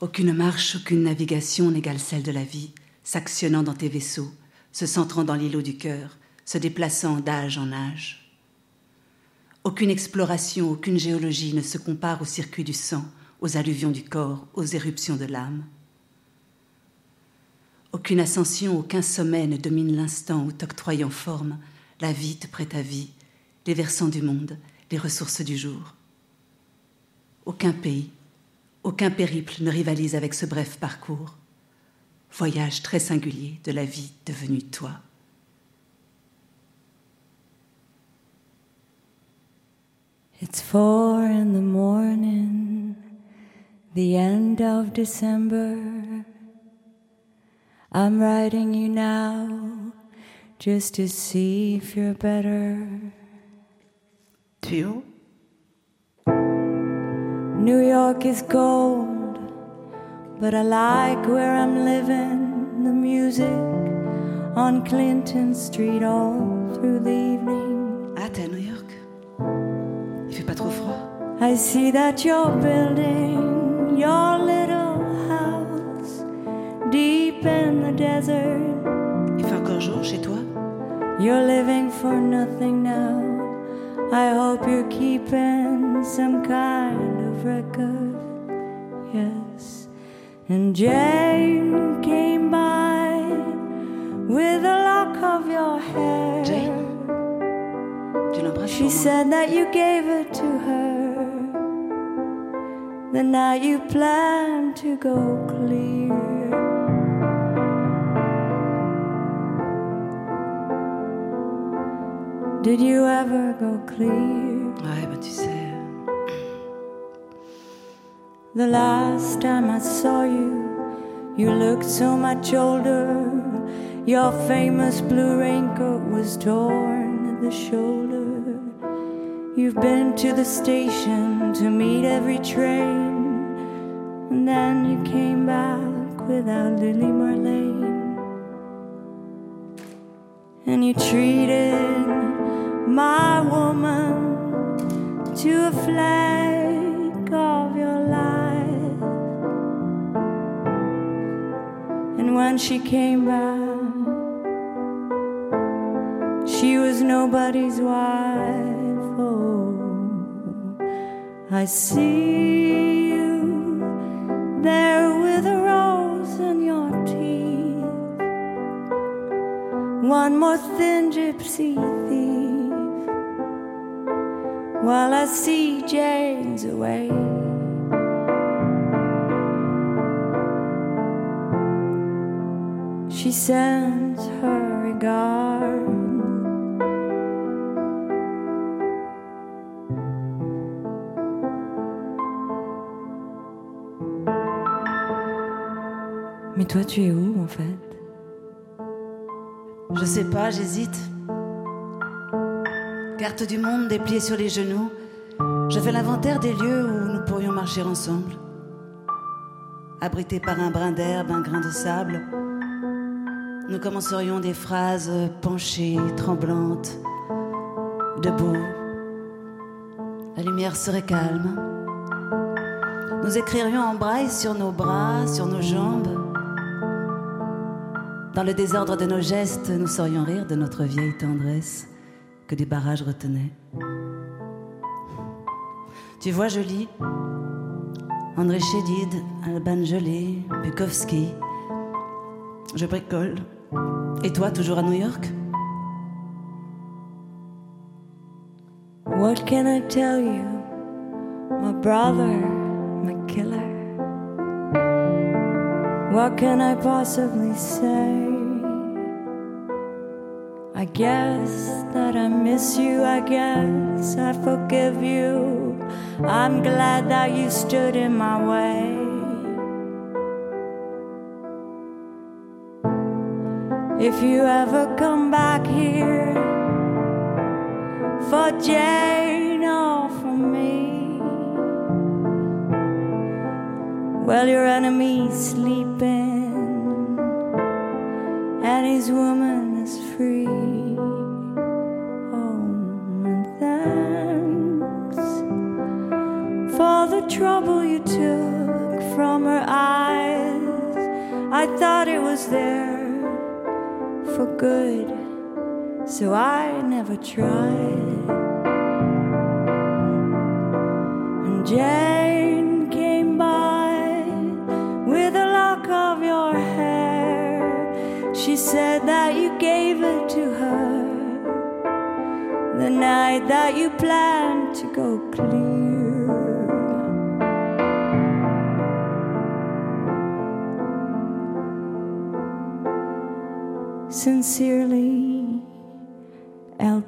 Aucune marche, aucune navigation n'égale celle de la vie, s'actionnant dans tes vaisseaux, se centrant dans l'îlot du cœur, se déplaçant d'âge en âge. Aucune exploration, aucune géologie ne se compare au circuit du sang, aux alluvions du corps, aux éruptions de l'âme. Aucune ascension, aucun sommet ne domine l'instant où t'octroyant forme, la vie te prête à vie, les versants du monde, les ressources du jour. Aucun pays, aucun périple ne rivalise avec ce bref parcours, voyage très singulier de la vie devenue toi. It's four in the morning, the end of December. I'm writing you now just to see if you're better. Tu New York is cold, but I like where I'm living. The music on Clinton Street all through the evening. Ah, t'es à New York Il fait pas trop froid I see that you're building your little house deep in the desert. Il fait encore jour chez toi You're living for nothing now. I hope you're keeping some kind of record. Yes. And Jane came by with a lock of your hair. Jane She said that you gave it to her the night you planned to go clear. Did you ever go clear? Ouais, bah tu sais. The last time I saw you, you looked so much older. Your famous blue raincoat was torn at the shoulder. You've been to the station to meet every train, and then you came back without Lily Marlene. And you treated my woman to a flake when she came back, she was nobody's wife. Oh, I see you there with a rose in your teeth. One more thin gypsy thief while I see Jane's away. She sends her regard. Mais toi, tu es où en fait? Je sais pas, j'hésite. Carte du monde dépliée sur les genoux. Je fais l'inventaire des lieux où nous pourrions marcher ensemble. Abrités par un brin d'herbe, un grain de sable, nous commencerions des phrases penchées, tremblantes, debout. La lumière serait calme. Nous écririons en braille sur nos bras, sur nos jambes. Dans le désordre de nos gestes, nous saurions rire de notre vieille tendresse que des barrages retenaient. Tu vois, je lis André Chédid, Alban Gelé, Bukowski. Je bricole. Et toi, toujours à New York What can I tell you? My brother, my killer. What can I possibly say? I guess that I miss you, I guess I forgive you. I'm glad that you stood in my way. If you ever come back here for Jane or for me, well, your enemy's sleeping and his woman is free. Oh, and thanks for the trouble you took from her eyes. I thought it was there for good, so I never tried. And Jane came by with a lock of your hair. She said that you gave it to her the night that you planned to Sincerely. Un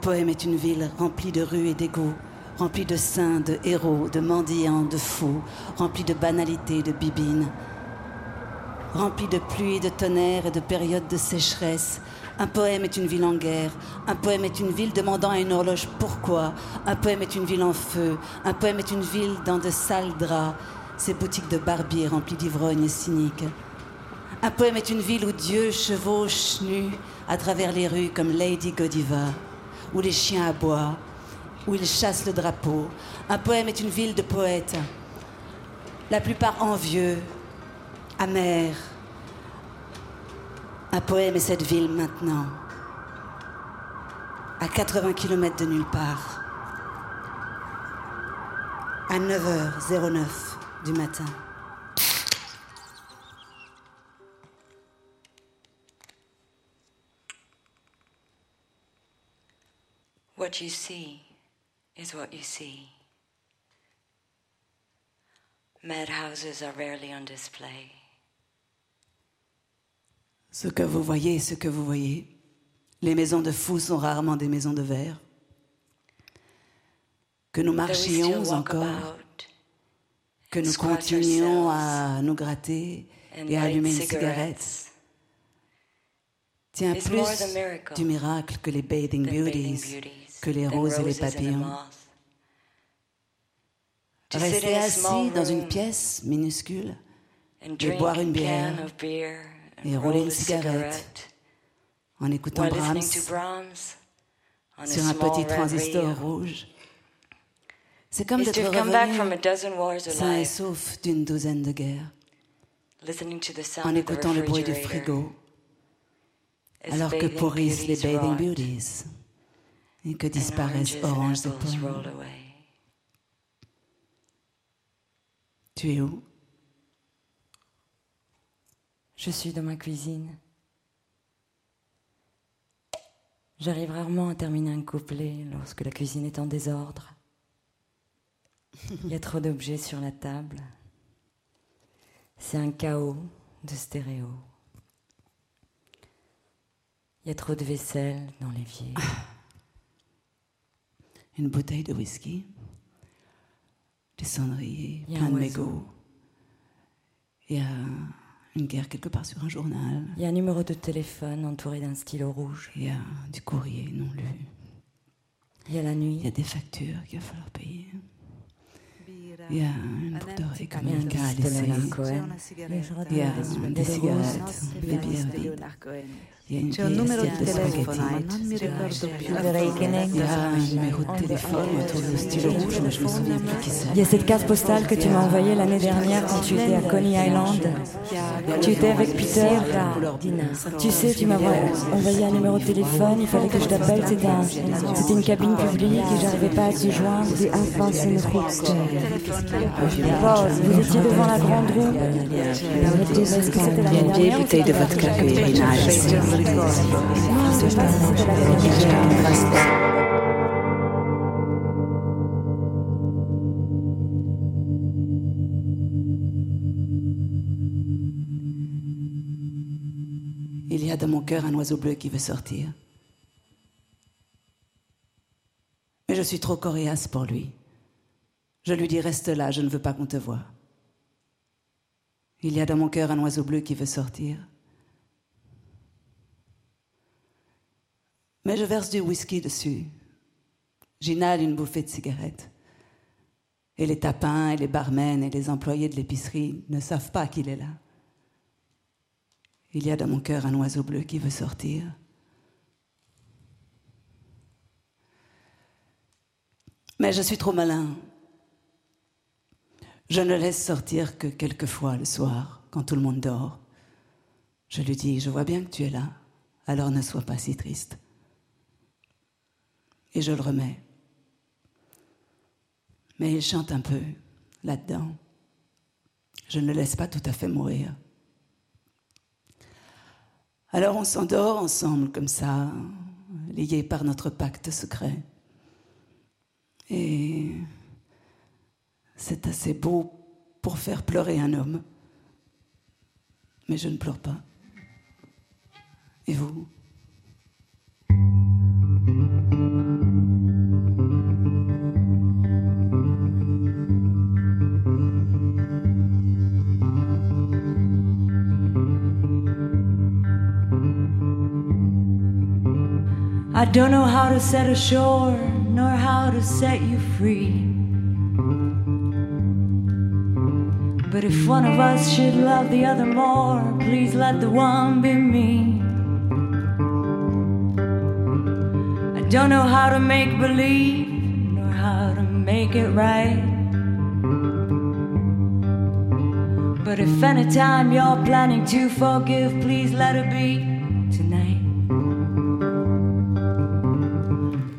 poème est une ville remplie de rues et d'égouts, remplie de saints, de héros, de mendiants, de fous, remplie de banalités, de bibines, remplie de pluie, de tonnerre et de périodes de sécheresse. Un poème est une ville en guerre, un poème est une ville demandant à une horloge pourquoi, un poème est une ville en feu, un poème est une ville dans de sales draps, ces boutiques de barbiers remplies d'ivrognes cyniques. Un poème est une ville où Dieu chevauche nu à travers les rues comme Lady Godiva, où les chiens aboient, où il chasse le drapeau. Un poème est une ville de poètes, la plupart envieux, amers. Un poème est cette ville maintenant, à 80 km de nulle part, à 9h09 du matin. What you see is what you see. Madhouses are rarely on display. Ce que vous voyez ce que vous voyez. Les maisons de fous sont rarement des maisons de verre. Que nous marchions encore, que nous continuions à nous gratter et à allumer une cigarette cigarettes tient plus du miracle que les bathing beauties, que les roses et les papillons. Rester assis dans une pièce minuscule et boire une bière et rouler une cigarette en écoutant Brahms sur un petit transistor rouge. C'est comme d'être revenu sain et sauf d'une douzaine de guerres listening to the en écoutant le bruit du frigo alors que pourrissent les bathing beauties et que disparaissent oranges et pommes. Tu es où? Je suis dans ma cuisine. J'arrive rarement à terminer un couplet lorsque la cuisine est en désordre. Il y a trop d'objets sur la table. C'est un chaos de stéréo. Il y a trop de vaisselle dans l'évier. Une bouteille de whisky, des cendriers, plein de mégots. Il y a une guerre quelque part sur un journal. Il y a un numéro de téléphone entouré d'un stylo rouge. Il y a du courrier non lu. Il y a la Il y nuit. a des factures qu'il va falloir payer. Il y a une un laisser. Leonard Cohen. Il y a des cigarettes, des bières vides. Il y a une C'è un vieille numero di assiette de telefono, spaghetti. non mi ricordo più. Il y a un numéro de téléphone autour du stylo rouge, mais je me souviens plus qui c'est. Il y a cette carte postale que tu m'as envoyée l'année dernière quand tu étais à Coney Island. Tu étais avec Peter. Tu sais, tu m'as envoyé un numéro de téléphone, il fallait que je t'appelle, c'était un- c'était une cabine publique et j'arrivais pas à te joindre. Vous étiez devant la grande roue. Il y a une vieille bouteille de vodka que Irina a laissée. Il y a dans mon cœur un oiseau bleu qui veut sortir. Mais je suis trop coriace pour lui. Je lui dis reste là, je ne veux pas qu'on te voie. Il y a dans mon cœur un oiseau bleu qui veut sortir. Mais je verse du whisky dessus. J'inhale une bouffée de cigarette. Et les tapins et les barmen et les employés de l'épicerie ne savent pas qu'il est là. Il y a dans mon cœur un oiseau bleu qui veut sortir. Mais je suis trop malin. Je ne laisse sortir que quelquefois le soir, quand tout le monde dort. Je lui dis, je vois bien que tu es là, alors ne sois pas si triste. Et je le remets. Mais il chante un peu là-dedans. Je ne le laisse pas tout à fait mourir. Alors on s'endort ensemble comme ça, liés par notre pacte secret. Et c'est assez beau pour faire pleurer un homme. Mais je ne pleure pas. Et vous? I don't know how to set ashore, nor how to set you free. But if one of us should love the other more, please let the one be me. I don't know how to make believe, nor how to make it right. But if any time you're planning to forgive, please let it be tonight.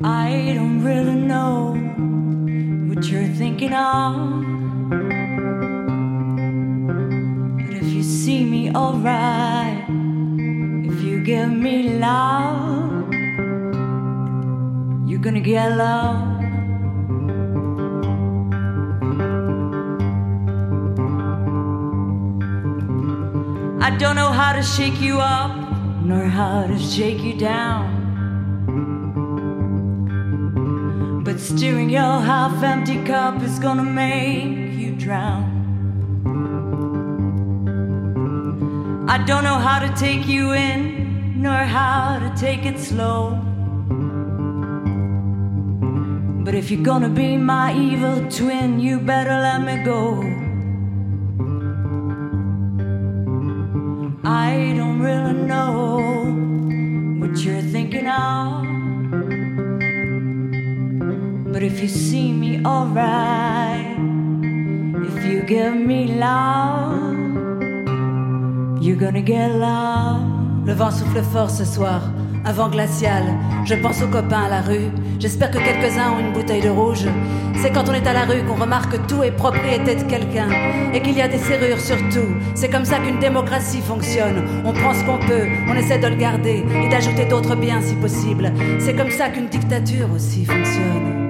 I don't really know what you're thinking of. Alright, if you give me love, you're gonna get love. I don't know how to shake you up, nor how to shake you down. But steering your half empty cup is gonna make you drown. I don't know how to take you in, nor how to take it slow. But if you're gonna be my evil twin, you better let me go. I don't really know what you're thinking of. But if you see me alright, if you give me love, you're gonna get. Le vent souffle fort ce soir, un vent glacial. Je pense aux copains à la rue. J'espère que quelques-uns ont une bouteille de rouge. C'est quand on est à la rue qu'on remarque que tout est propriété de quelqu'un et qu'il y a des serrures sur tout. C'est comme ça qu'une démocratie fonctionne. On prend ce qu'on peut, on essaie de le garder et d'ajouter d'autres biens si possible. C'est comme ça qu'une dictature aussi fonctionne.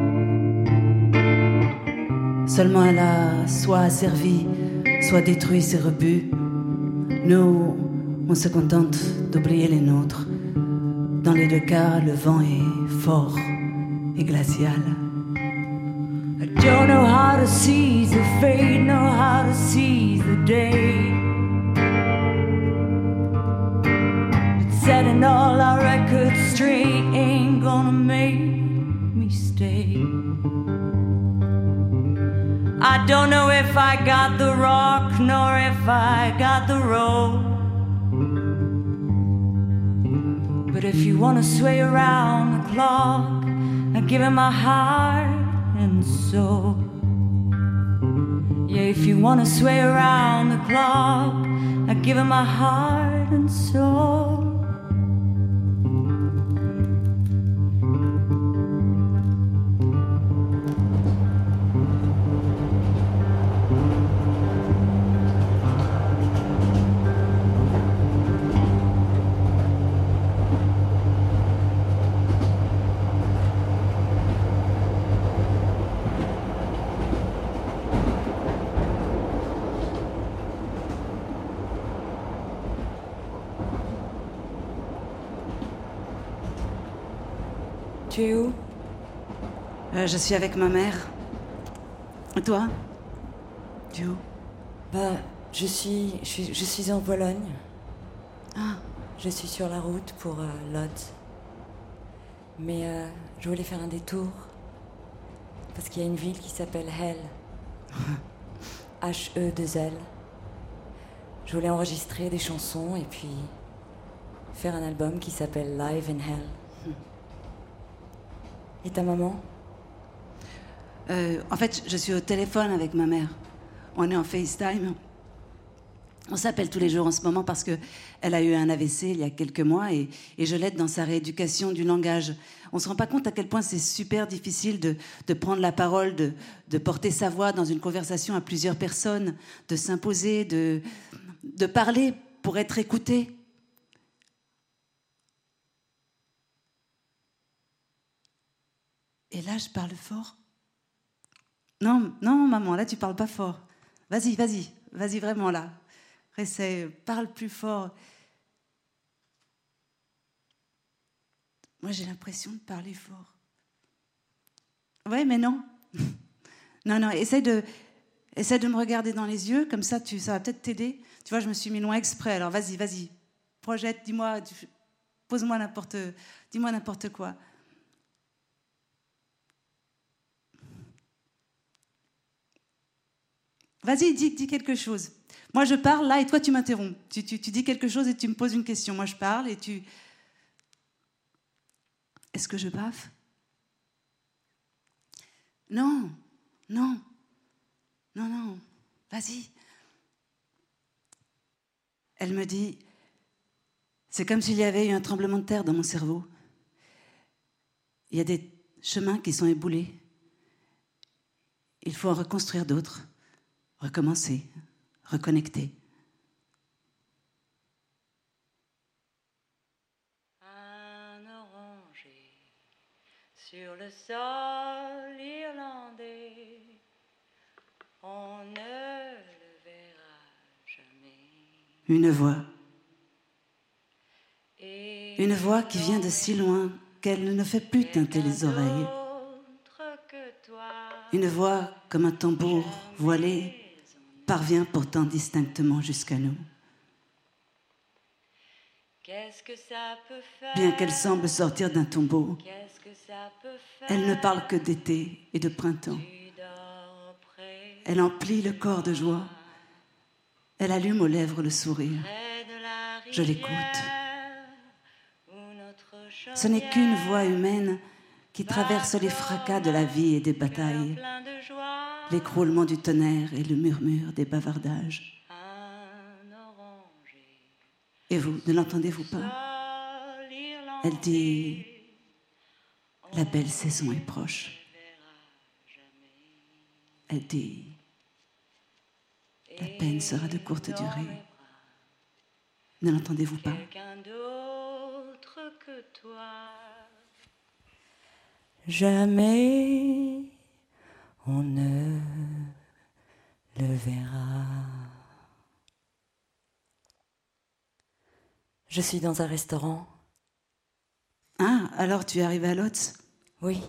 Seulement elle a soit asservi, soit détruit ses rebuts. Nous, on se contente d'oublier les nôtres. Dans les deux cas, le vent est fort et glacial. I don't know how to seize the fate, know how to seize the day. But setting all our records straight ain't gonna make don't know if I got the rock, nor if I got the roll. But if you wanna sway around the clock, I give it my heart and soul. Yeah, if you wanna sway around the clock, I give it my heart and soul. Tu es où? Euh, je suis avec ma mère. Et toi? Tu es où? Bah, je suis, je suis, je suis en Pologne. Ah, Je suis sur la route pour euh, Lodz. Mais euh, je voulais faire un détour. Parce qu'il y a une ville qui s'appelle Hell. H-E-2-L. Je voulais enregistrer des chansons et puis faire un album qui s'appelle Live in Hell. Et ta maman Euh, en fait, je suis au téléphone avec ma mère. On est en FaceTime. On s'appelle tous les jours en ce moment parce que elle a eu un AVC il y a quelques mois et, je l'aide dans sa rééducation du langage. On se rend pas compte à quel point c'est super difficile de, prendre la parole, de, de, porter sa voix dans une conversation à plusieurs personnes, de s'imposer, de, de parler pour être écouté. Et là, je parle fort. Non, non, maman, là, tu parles pas fort. Vas-y, vas-y, vas-y vraiment là. Essaye, parle plus fort. Moi, j'ai l'impression de parler fort. Ouais, mais non. non, non, essaye de, essaie de me regarder dans les yeux, comme ça, tu, ça va peut-être t'aider. Tu vois, je me suis mis loin exprès, alors vas-y, vas-y. Projette, dis-moi, pose-moi n'importe, dis-moi n'importe quoi. Vas-y, dis, quelque chose. Moi, je parle là et toi, tu m'interromps. Tu, tu, dis quelque chose et tu me poses une question. Moi, je parle et tu. Est-ce que je baffe? Non, non, non, non. Vas-y. Elle me dit, c'est comme s'il y avait eu un tremblement de terre dans mon cerveau. Il y a des chemins qui sont éboulés. Il faut en reconstruire d'autres recommencer, reconnecter. Un oranger sur le sol irlandais, on ne le verra jamais. Une voix. Une voix qui vient de si loin qu'elle ne fait plus teinter les oreilles. Une voix comme un tambour voilé parvient pourtant distinctement jusqu'à nous. Bien qu'elle semble sortir d'un tombeau, elle ne parle que d'été et de printemps. Elle emplit le corps de joie. Elle allume aux lèvres le sourire. Je l'écoute. Ce n'est qu'une voix humaine qui traverse les fracas de la vie et des batailles l'écroulement du tonnerre et le murmure des bavardages. Et vous, ne l'entendez-vous pas? Elle dit, la belle saison est proche. Elle dit, la peine sera de courte durée. Ne l'entendez-vous pas? Jamais on ne le verra. Je suis dans un restaurant. Ah, alors tu es arrivé à Lotz? Oui.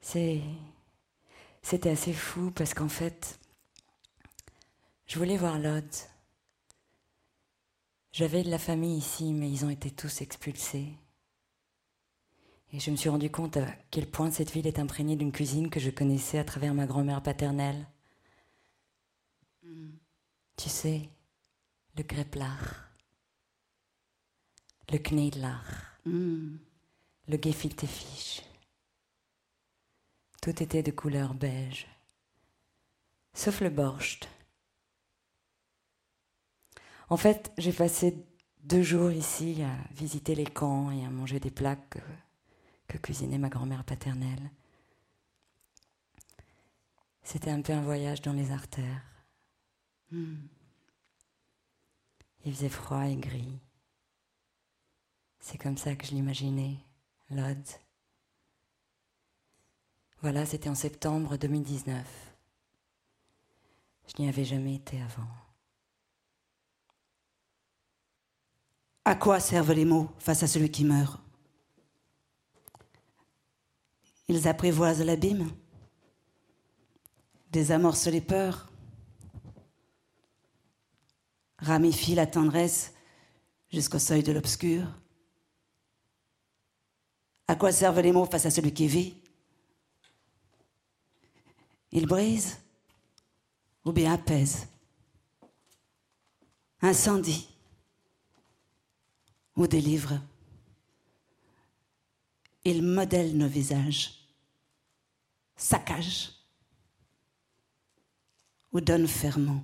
C'est. C'était assez fou parce qu'en fait, je voulais voir Lodz. J'avais de la famille ici, mais ils ont été tous expulsés. Et je me suis rendu compte à quel point cette ville est imprégnée d'une cuisine que je connaissais à travers ma grand-mère paternelle. Mm. Tu sais, le greplar, le kneedlar, mm. le gefilte fish. Tout était de couleur beige, sauf le borscht. En fait, j'ai passé deux jours ici à visiter les camps et à manger des plats que cuisinait ma grand-mère paternelle. C'était un peu un voyage dans les artères. Hmm. Il faisait froid et gris. C'est comme ça que je l'imaginais, Lodz. Voilà, c'était en septembre 2019. Je n'y avais jamais été avant. À quoi servent les mots face à celui qui meurt? Ils apprivoisent l'abîme, désamorcent les peurs, ramifient la tendresse jusqu'au seuil de l'obscur. À quoi servent les mots face à celui qui vit? Ils brisent ou bien apaisent, incendie ou délivrent? Ils modèlent nos visages saccage ou donne ferment.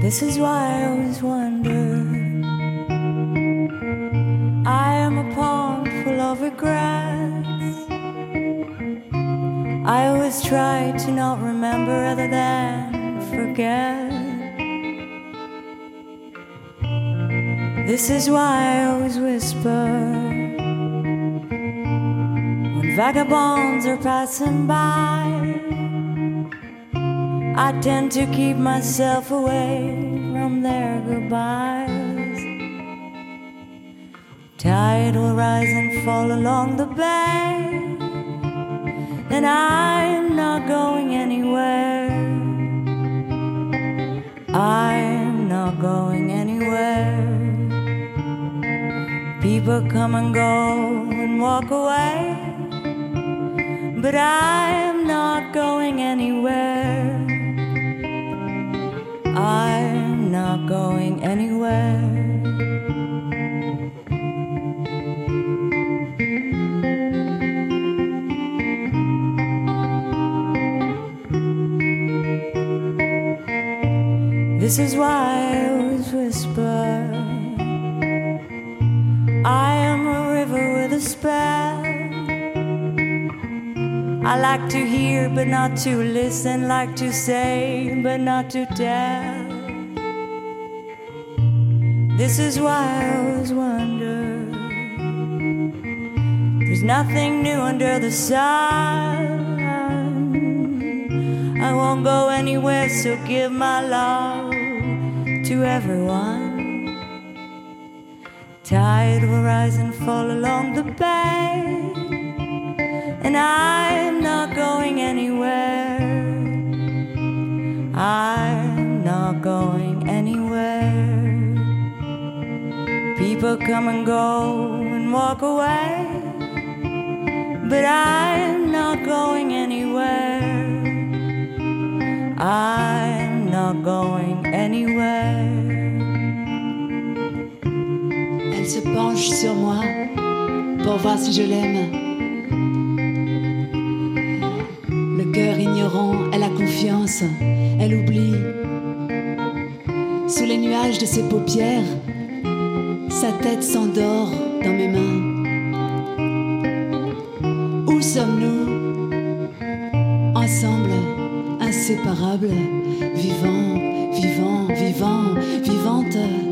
This is why I always wonder. Try to not remember rather than forget. This is why I always whisper when vagabonds are passing by. I tend to keep myself away from their goodbyes. Tide will rise and fall along the bay, and going anywhere. I'm not going anywhere. People come and go and walk away, but I'm not going anywhere. I'm not going anywhere. This is why I always whisper. I am a river with a spell. I like to hear but not to listen, like to say but not to tell. This is why I always wonder. There's nothing new under the sun. I won't go anywhere, so give my love to everyone. Tide will rise and fall along the bay, and I'm not going anywhere. I'm not going anywhere. People come and go and walk away, but I'm not going anywhere. I'm not going penche sur moi pour voir si je l'aime. Le cœur ignorant, elle a confiance, elle oublie. Sous les nuages de ses paupières, sa tête s'endort dans mes mains. Où sommes-nous Ensemble, inséparables, vivants, vivants, vivants, vivantes?